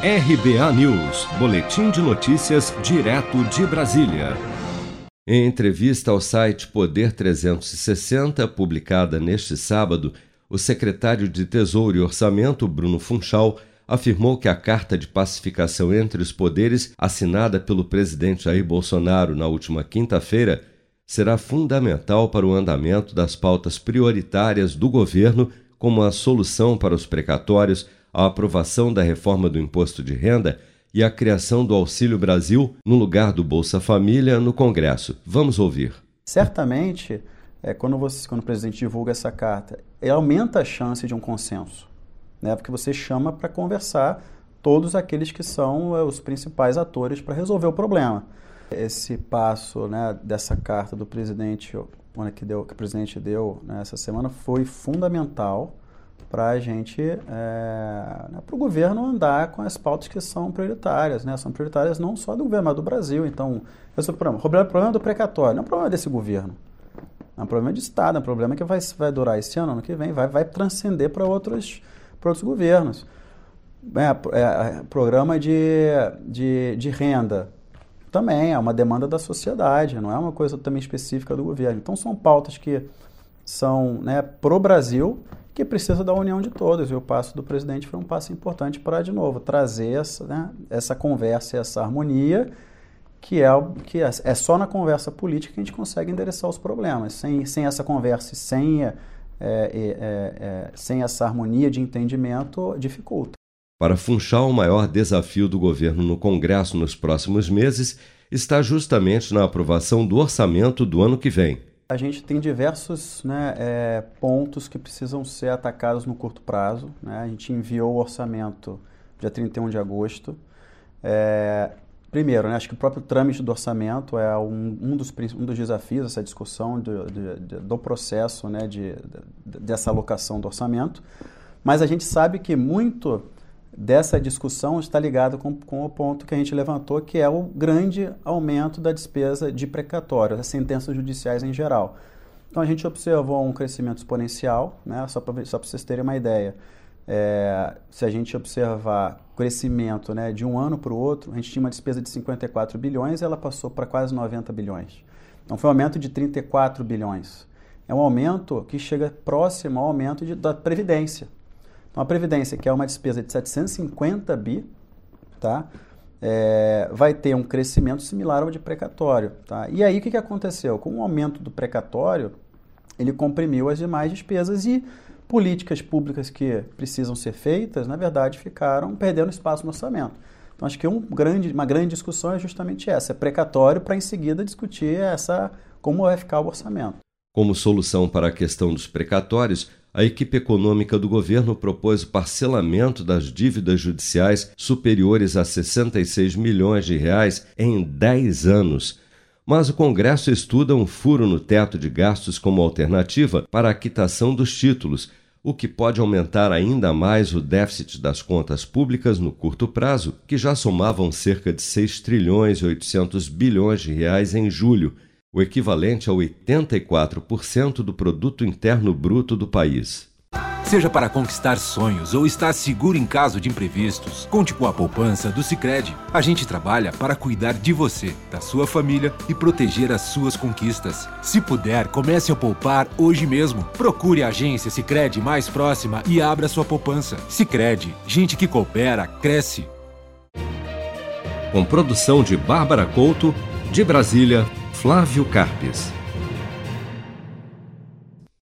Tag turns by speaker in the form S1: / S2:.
S1: RBA News, Boletim de Notícias, direto de Brasília. Em entrevista ao site Poder 360, publicada neste sábado, o secretário de Tesouro e Orçamento, Bruno Funchal, afirmou que a carta de pacificação entre os poderes, assinada pelo presidente Jair Bolsonaro na última quinta-feira, será fundamental para o andamento das pautas prioritárias do governo, como a solução para os precatórios a aprovação da reforma do imposto de renda e a criação do Auxílio Brasil no lugar do Bolsa Família no Congresso. Vamos ouvir.
S2: Certamente, é, quando, você, quando o presidente divulga essa carta, aumenta a chance de um consenso, né? porque você chama para conversar todos aqueles que são é, os principais atores para resolver o problema. Esse passo né, dessa carta do presidente, que, deu, que o presidente deu né, essa semana foi fundamental para a gente, é, né, para o governo andar com as pautas que são prioritárias, né? São prioritárias não só do governo, mas do Brasil. Então, esse é o problema. O problema do precatório não é um problema desse governo. É um problema de Estado, é um problema que vai, vai durar esse ano, ano que vem, vai, vai transcender para outros, outros governos. É, é, programa de, de, de renda também é uma demanda da sociedade, não é uma coisa também específica do governo. Então, são pautas que são né, pro Brasil que precisa da união de todos. E o passo do presidente foi um passo importante para, de novo, trazer essa, né, essa conversa e essa harmonia, que, é, que é, é, só na conversa política que a gente consegue endereçar os problemas. Sem, sem essa conversa e sem, é, é, é sem essa harmonia de entendimento, dificulta.
S1: Para Funchal, o maior desafio do governo no Congresso nos próximos meses está justamente na aprovação do orçamento do ano que vem
S2: a gente tem diversos né, é, pontos que precisam ser atacados no curto prazo. Né? A gente enviou o orçamento dia 31 de agosto. É, primeiro, né, acho que o próprio trâmite do orçamento é um, um, dos, um dos desafios, essa discussão do, do, do processo né, de, de, dessa alocação do orçamento. Mas a gente sabe que muito dessa discussão está ligado com, com, o ponto que a gente levantou, que é o grande aumento da despesa de precatório, as sentenças judiciais em geral. Então a gente observou um crescimento exponencial, né? só para vocês terem uma ideia. É, se a gente observar crescimento né, de um ano para o outro, a gente tinha uma despesa de 54 bilhões e ela passou para quase 90 bilhões. Então foi um aumento de 34 bilhões. É um aumento que chega próximo ao aumento de, da Previdência. Uma previdência que é uma despesa de 750 bi, tá? É, vai ter um crescimento similar ao de precatório. Tá? E aí o que, que aconteceu? Com o aumento do precatório, ele comprimiu as demais despesas e políticas públicas que precisam ser feitas, na verdade, ficaram perdendo espaço no orçamento. Então acho que um grande, uma grande discussão é justamente essa, é precatório para em seguida discutir essa como vai ficar o orçamento.
S1: Como solução para a questão dos precatórios, a equipe econômica do governo propôs o parcelamento das dívidas judiciais superiores a 66 milhões de reais em 10 anos. Mas o Congresso estuda um furo no teto de gastos como alternativa para a quitação dos títulos, o que pode aumentar ainda mais o déficit das contas públicas no curto prazo, que já somavam cerca de 6 trilhões e 800 bilhões de reais em julho o equivalente a 84% do produto interno bruto do país.
S3: Seja para conquistar sonhos ou estar seguro em caso de imprevistos, conte com a poupança do Sicredi. A gente trabalha para cuidar de você, da sua família e proteger as suas conquistas. Se puder, comece a poupar hoje mesmo. Procure a agência Sicredi mais próxima e abra sua poupança. Sicredi, gente que coopera cresce.
S1: Com produção de Bárbara Couto, de Brasília, Flávio Carpes.